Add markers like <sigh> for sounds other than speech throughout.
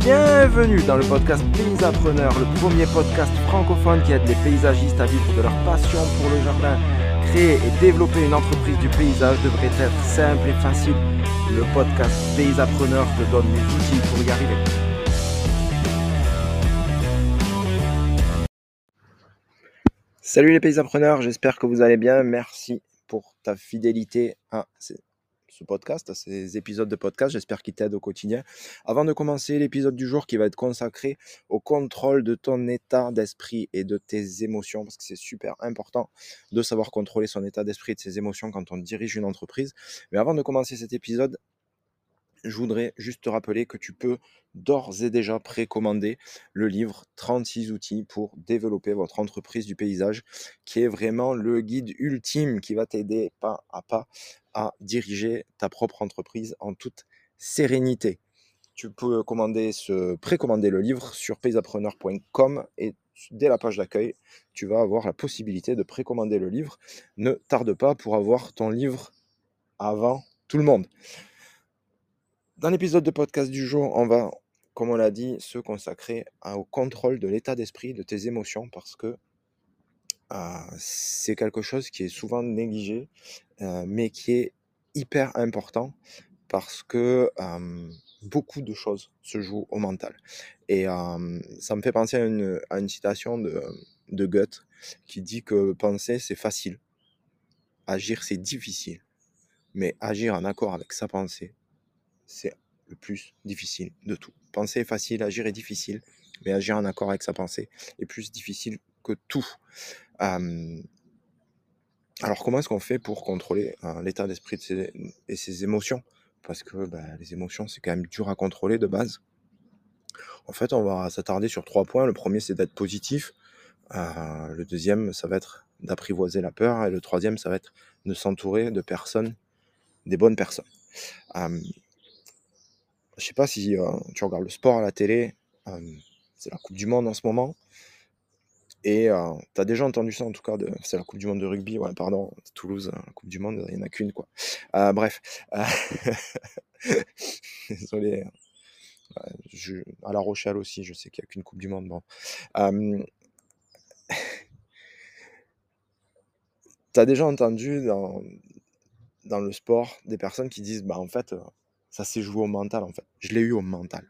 Bienvenue dans le podcast Paysapreneur, le premier podcast francophone qui aide les paysagistes à vivre de leur passion pour le jardin. Créer et développer une entreprise du paysage devrait être simple et facile. Le podcast Paysapreneur te donne les outils pour y arriver. Salut les paysapreneurs, j'espère que vous allez bien. Merci pour ta fidélité à ce podcast, ces épisodes de podcast. J'espère qu'ils t'aident au quotidien. Avant de commencer l'épisode du jour qui va être consacré au contrôle de ton état d'esprit et de tes émotions, parce que c'est super important de savoir contrôler son état d'esprit et de ses émotions quand on dirige une entreprise. Mais avant de commencer cet épisode, je voudrais juste te rappeler que tu peux d'ores et déjà précommander le livre 36 outils pour développer votre entreprise du paysage, qui est vraiment le guide ultime qui va t'aider pas à pas à diriger ta propre entreprise en toute sérénité. Tu peux commander ce, précommander le livre sur paysapreneur.com et dès la page d'accueil, tu vas avoir la possibilité de précommander le livre. Ne tarde pas pour avoir ton livre avant tout le monde. Dans l'épisode de podcast du jour, on va, comme on l'a dit, se consacrer au contrôle de l'état d'esprit, de tes émotions, parce que c'est quelque chose qui est souvent négligé, mais qui est hyper important parce que beaucoup de choses se jouent au mental. Et ça me fait penser à une, citation de, de Goethe qui dit que penser c'est facile, agir c'est difficile, mais agir en accord avec sa pensée, c'est le plus difficile de tout. Penser est facile, agir est difficile, mais agir en accord avec sa pensée est plus difficile que tout. Alors comment est-ce qu'on fait pour contrôler hein, l'état d'esprit et ses émotions? Parce que bah, les émotions, c'est quand même dur à contrôler de base. En fait, on va s'attarder sur trois points. Le premier, c'est d'être positif. le deuxième, ça va être d'apprivoiser la peur. Et le troisième, ça va être de s'entourer de personnes, des bonnes personnes. Je sais pas si euh, tu regardes le sport à la télé, c'est la Coupe du Monde en ce moment. Et euh, tu as déjà entendu ça en tout cas, de, c'est la Coupe du Monde de rugby, ouais, pardon, Toulouse, la Coupe du Monde, il n'y en a qu'une quoi. Euh, bref, <laughs> désolé, à La Rochelle aussi, je sais qu'il n'y a qu'une Coupe du Monde. Bon. tu as déjà entendu dans, dans le sport des personnes qui disent, bah en fait, ça s'est joué au mental, en fait. Je l'ai eu au mental.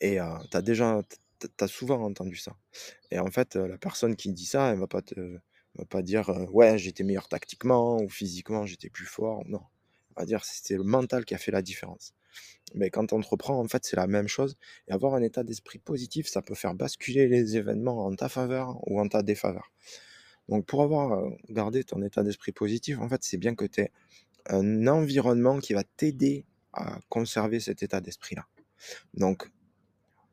Et tu as déjà, tu souvent entendu ça. Et en fait, la personne qui dit ça, elle va pas te, va pas dire ouais, j'étais meilleur tactiquement ou physiquement, j'étais plus fort. Non. Elle va dire c'était le mental qui a fait la différence. Mais quand on entreprend, en fait, c'est la même chose. Et avoir un état d'esprit positif, ça peut faire basculer les événements en ta faveur ou en ta défaveur. Donc, pour avoir gardé ton état d'esprit positif, en fait, c'est bien que tu aies un environnement qui va t'aider à conserver cet état d'esprit-là. Donc,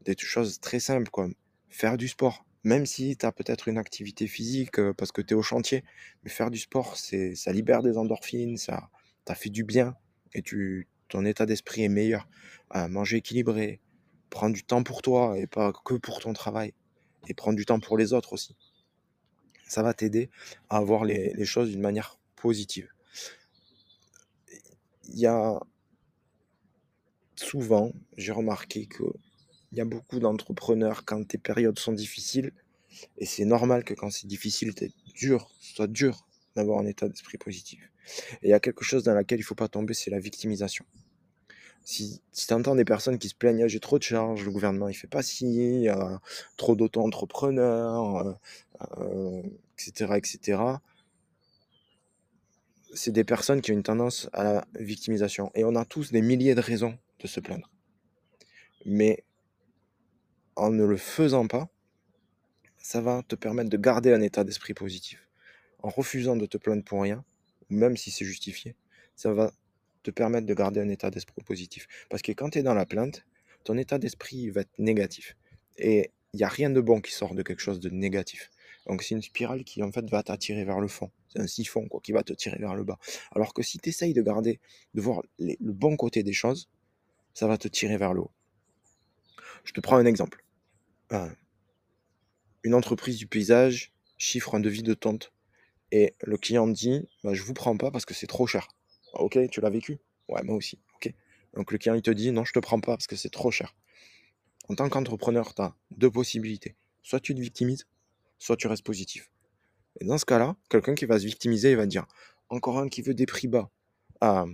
des choses très simples comme faire du sport, même si tu as peut-être une activité physique parce que tu es au chantier, mais faire du sport, c'est, ça libère des endorphines, ça t'a fait du bien et tu, ton état d'esprit est meilleur. manger équilibré, prendre du temps pour toi et pas que pour ton travail, et prendre du temps pour les autres aussi. Ça va t'aider à voir les choses d'une manière positive il y a souvent, j'ai remarqué qu'il y a beaucoup d'entrepreneurs quand tes périodes sont difficiles, et c'est normal que quand c'est difficile, c'est dur, soit dur d'avoir un état d'esprit positif. Et il y a quelque chose dans laquelle il ne faut pas tomber, c'est la victimisation. Si, tu entends des personnes qui se plaignent, «Ah, j'ai trop de charges, le gouvernement il fait pas ci, il a trop d'auto-entrepreneurs, etc., euh, etc., c'est des personnes qui ont une tendance à la victimisation. Et on a tous des milliers de raisons de se plaindre. Mais en ne le faisant pas, ça va te permettre de garder un état d'esprit positif. En refusant de te plaindre pour rien, même si c'est justifié, ça va te permettre de garder un état d'esprit positif. Parce que quand tu es dans la plainte, ton état d'esprit va être négatif. Et il n'y a rien de bon qui sort de quelque chose de négatif. Donc c'est une spirale qui en fait va t'attirer vers le fond. C'est un siphon quoi, qui va te tirer vers le bas. Alors que si tu essayes de garder, de voir le bon côté des choses, ça va te tirer vers le haut. Je te prends un exemple. Euh, une entreprise du paysage chiffre un devis de tente. Et le client dit bah, Je vous prends pas parce que c'est trop cher. Ok, tu l'as vécu? Ouais, moi aussi. Ok. Donc le client, il te dit non, je te prends pas parce que c'est trop cher. En tant qu'entrepreneur, tu as deux possibilités. Soit tu te victimises, soit tu restes positif. Et dans ce cas-là, quelqu'un qui va se victimiser, il va dire encore un qui veut des prix bas. Ah,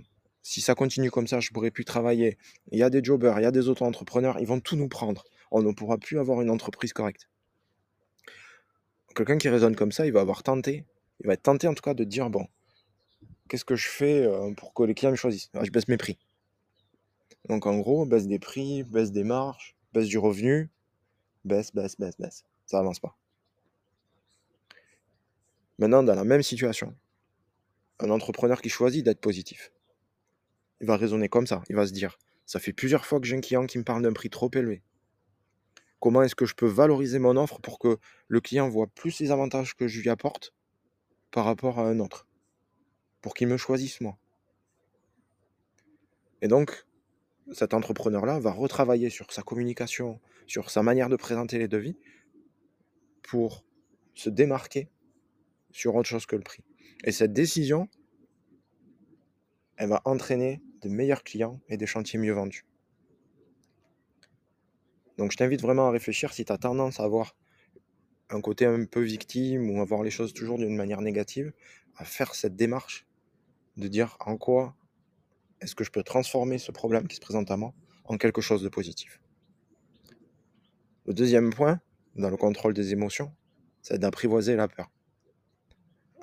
si ça continue comme ça, je pourrais plus travailler. Il y a des jobbers, il y a des auto-entrepreneurs, ils vont tout nous prendre. On ne pourra plus avoir une entreprise correcte. Quelqu'un qui raisonne comme ça, il va avoir tenté, il va être tenté en tout cas de dire bon, qu'est-ce que je fais euh, pour que les clients me choisissent? Ah, Je baisse mes prix. Donc en gros, baisse des prix, baisse des marges, baisse du revenu, baisse, baisse, baisse, baisse. Ça avance pas. Maintenant, dans la même situation, un entrepreneur qui choisit d'être positif, il va raisonner comme ça. Il va se dire, ça fait plusieurs fois que j'ai un client qui me parle d'un prix trop élevé. Comment est-ce que je peux valoriser mon offre pour que le client voit plus les avantages que je lui apporte par rapport à un autre? Pour qu'il me choisisse moi. Et donc, cet entrepreneur-là va retravailler sur sa communication, sur sa manière de présenter les devis pour se démarquer sur autre chose que le prix. Et cette décision, elle va entraîner de meilleurs clients et des chantiers mieux vendus. Donc je t'invite vraiment à réfléchir si tu as tendance à avoir un côté un peu victime ou à voir les choses toujours d'une manière négative, à faire cette démarche de dire en quoi est-ce que je peux transformer ce problème qui se présente à moi en quelque chose de positif. Le deuxième point, dans le contrôle des émotions, c'est d'apprivoiser la peur.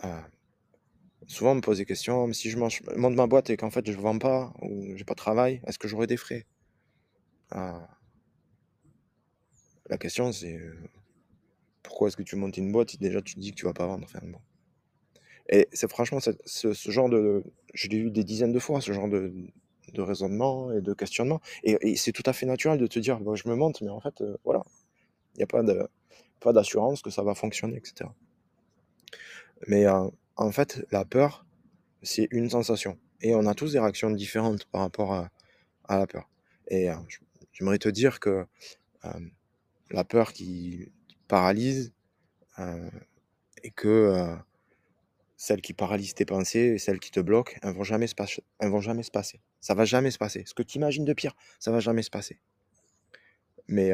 Euh, souvent, on me pose des questions, si je monte ma boîte et qu'en fait je ne vends pas ou j'ai pas de travail, est-ce que j'aurai des frais? Euh, La question c'est euh, pourquoi est-ce que tu montes une boîte si déjà tu te dis que tu vas pas vendre? Enfin, bon. Et c'est franchement ce, genre de. Je l'ai eu des dizaines de fois, ce genre de, raisonnement et de questionnement. Et, c'est tout à fait naturel de te dire je me monte, mais en fait, voilà, il n'y a pas de pas d'assurance que ça va fonctionner, etc. Mais en fait, la peur, c'est une sensation. Et on a tous des réactions différentes par rapport à, la peur. Et j'aimerais te dire que la peur qui paralyse et que celle qui paralyse tes pensées et celle qui te bloque, elles vont vont jamais se passer. Ça va jamais se passer. Ce que tu imagines de pire, ça va jamais se passer. Mais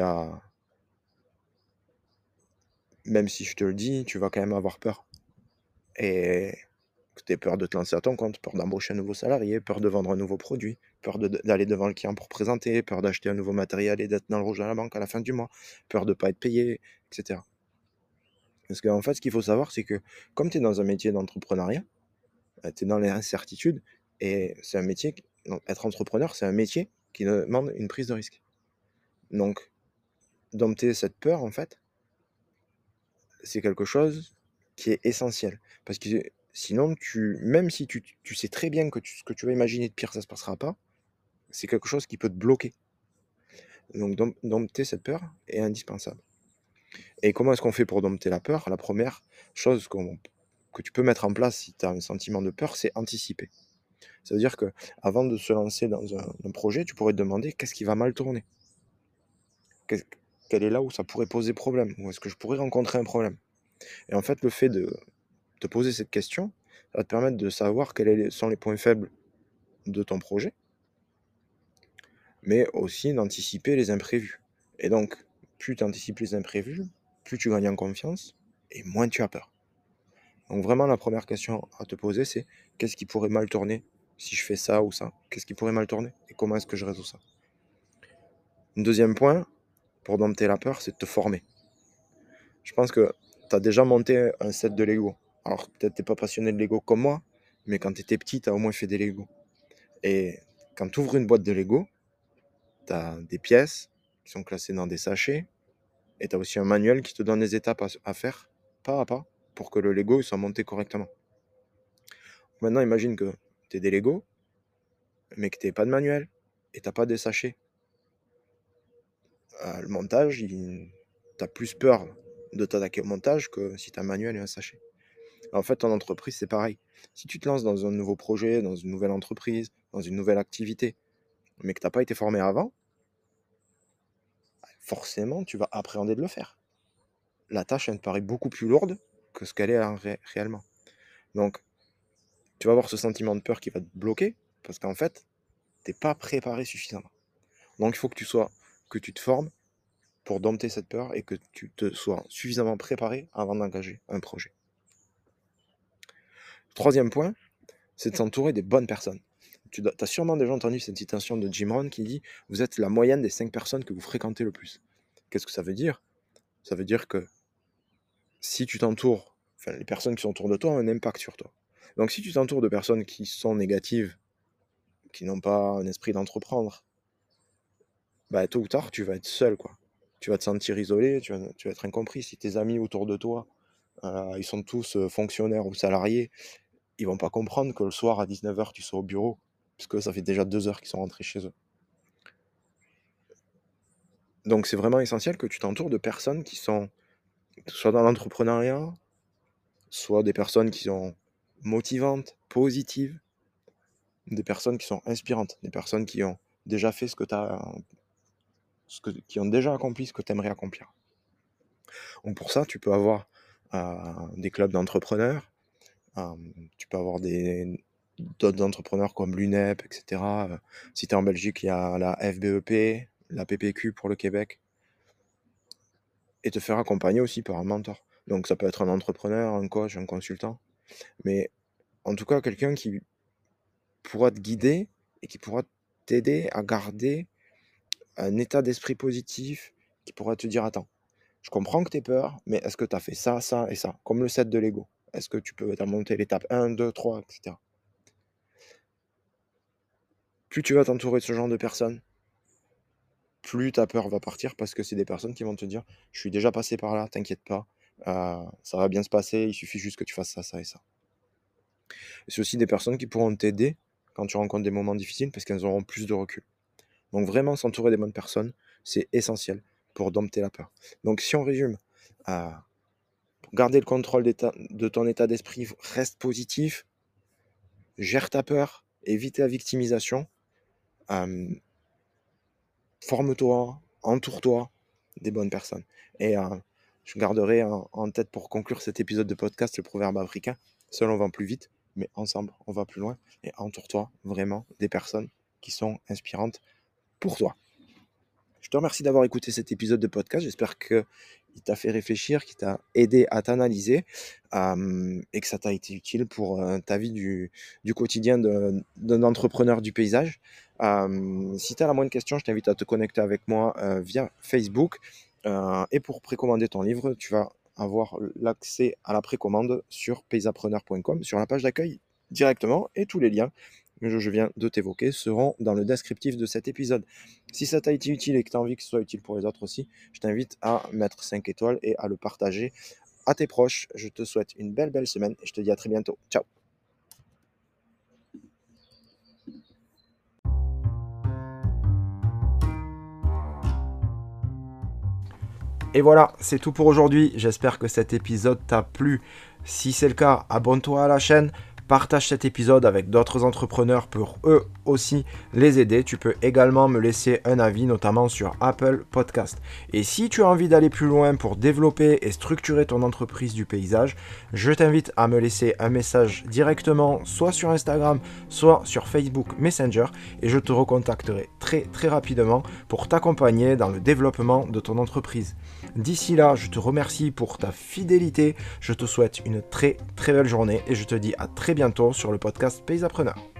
même si je te le dis, tu vas quand même avoir peur. Et que tu aies peur de te lancer à ton compte, peur d'embaucher un nouveau salarié, peur de vendre un nouveau produit, peur d'aller devant le client pour présenter, peur d'acheter un nouveau matériel et d'être dans le rouge à la banque à la fin du mois, peur de ne pas être payé, etc. Parce qu'en fait, ce qu'il faut savoir, c'est que comme tu es dans un métier d'entrepreneuriat, euh, tu es dans l'incertitude et c'est un métier, être entrepreneur, c'est un métier qui demande une prise de risque. Donc, dompter cette peur, en fait, c'est quelque chose qui est essentiel. Parce que sinon, tu, même si tu, sais très bien que ce que tu vas imaginer de pire, ça ne se passera pas, c'est quelque chose qui peut te bloquer. Donc, dompter cette peur est indispensable. Et comment est-ce qu'on fait pour dompter la peur? La première chose que tu peux mettre en place si tu as un sentiment de peur, c'est anticiper. Ça veut dire que avant de se lancer dans un, projet, tu pourrais te demander qu'est-ce qui va mal tourner? Quel est là où ça pourrait poser problème? Où est-ce que je pourrais rencontrer un problème? Et en fait, le fait de te poser cette question, va te permettre de savoir quels sont les points faibles de ton projet, mais aussi d'anticiper les imprévus. Et donc, plus tu anticipes les imprévus, plus tu gagnes en confiance et moins tu as peur. Donc vraiment, la première question à te poser, c'est qu'est-ce qui pourrait mal tourner si je fais ça ou ça? Qu'est-ce qui pourrait mal tourner? Et comment est-ce que je résous ça? Deuxième point, pour dompter la peur, c'est de te former. Je pense que tu déjà monté un set de Lego. Alors peut-être tu n'es pas passionné de Lego comme moi, mais quand tu étais petit, tu as au moins fait des Lego. Et quand tu ouvres une boîte de Lego, tu as des pièces qui sont classées dans des sachets, et tu as aussi un manuel qui te donne les étapes à, faire, pas à pas, pour que le Lego soit monté correctement. Maintenant, imagine que tu es des Lego, mais que tu pas de manuel, et tu pas des sachets. Euh, le montage, tu as plus peur de t'attaquer au montage que si tu as un manuel et un sachet. En fait, en entreprise, c'est pareil. Si tu te lances dans un nouveau projet, dans une nouvelle entreprise, dans une nouvelle activité, mais que tu n'as pas été formé avant, forcément, tu vas appréhender de le faire. La tâche, elle te paraît beaucoup plus lourde que ce qu'elle est réellement. Donc, tu vas avoir ce sentiment de peur qui va te bloquer, parce qu'en fait, Tu n'es pas préparé suffisamment. Donc il faut que tu sois, que tu te formes pour dompter cette peur et que tu te sois suffisamment préparé avant d'engager un projet. Troisième point, c'est de s'entourer des bonnes personnes. Tu as sûrement déjà entendu cette citation de Jim Rohn qui dit Vous êtes la moyenne des cinq personnes que vous fréquentez le plus. Qu'est-ce que ça veut dire? Ça veut dire que si tu t'entoures, les personnes qui sont autour de toi ont un impact sur toi. Donc si tu t'entoures de personnes qui sont négatives, qui n'ont pas un esprit d'entreprendre, bah, tôt ou tard, tu vas être seul. Tu vas te sentir isolé, tu vas, être incompris. Si tes amis autour de toi, euh, ils sont tous euh, fonctionnaires ou salariés, ils vont pas comprendre que le soir à 19h, tu sois au bureau, puisque ça fait déjà deux heures qu'ils sont rentrés chez eux. Donc c'est vraiment essentiel que tu t'entoures de personnes qui sont soit dans l'entrepreneuriat, soit des personnes qui sont motivantes, positives, des personnes qui sont inspirantes, des personnes qui ont déjà fait ce que tu as, ce que, qui ont déjà accompli ce que tu aimerais accomplir. Donc pour ça, tu peux avoir euh, des clubs d'entrepreneurs, euh, tu peux avoir d'autres entrepreneurs comme l'UNEP, etc. Euh, si tu es en Belgique, il y a la FBEP, la PPQ pour le Québec. Et te faire accompagner aussi par un mentor. Donc ça peut être un entrepreneur, un coach, un consultant. Mais en tout cas, quelqu'un qui pourra te guider et qui pourra t'aider à garder un état d'esprit positif, qui pourra te dire, attends, je comprends que tu es peur, mais est-ce que tu as fait ça, ça et ça? Comme le set de Lego. Est-ce que tu peux monter l'étape 1, 2, 3, etc. Plus tu vas t'entourer de ce genre de personnes, plus ta peur va partir parce que c'est des personnes qui vont te dire Je suis déjà passé par là, t'inquiète pas, euh, ça va bien se passer, il suffit juste que tu fasses ça, ça et ça. C'est aussi des personnes qui pourront t'aider quand tu rencontres des moments difficiles parce qu'elles auront plus de recul. Donc vraiment s'entourer des bonnes personnes, c'est essentiel pour dompter la peur. Donc si on résume, euh, garder le contrôle de ton état d'esprit, reste positif, gère ta peur, évite la victimisation, euh, forme-toi, entoure-toi des bonnes personnes. Et euh, je garderai en, tête pour conclure cet épisode de podcast le proverbe africain, seul on va plus vite, mais ensemble on va plus loin. Et entoure-toi vraiment des personnes qui sont inspirantes pour toi. Je te remercie d'avoir écouté cet épisode de podcast. J'espère qu'il t'a fait réfléchir, qu'il t'a aidé à t'analyser euh, et que ça t'a été utile pour euh, ta vie du, quotidien d'un entrepreneur du paysage. Euh, si tu as la moindre question, je t'invite à te connecter avec moi via Facebook. et pour précommander ton livre, tu vas avoir l'accès à la précommande sur paysapreneur.com, sur la page d'accueil directement, et tous les liens je viens de t'évoquer seront dans le descriptif de cet épisode. Si ça t'a été utile et que tu as envie que ce soit utile pour les autres aussi, je t'invite à mettre 5 étoiles et à le partager à tes proches. Je te souhaite une belle, belle semaine et je te dis à très bientôt. Ciao Et voilà, c'est tout pour aujourd'hui. J'espère que cet épisode t'a plu. Si c'est le cas, abonne-toi à la chaîne, Partage cet épisode avec d'autres entrepreneurs pour eux aussi les aider. Tu peux également me laisser un avis, notamment sur Apple Podcast. Et si tu as envie d'aller plus loin pour développer et structurer ton entreprise du paysage, je t'invite à me laisser un message directement, soit sur Instagram, soit sur Facebook Messenger, et je te recontacterai très très rapidement pour t'accompagner dans le développement de ton entreprise. D'ici là, je te remercie pour ta fidélité, je te souhaite une très très belle journée et je te dis à très bientôt sur le podcast Pays Appreneur.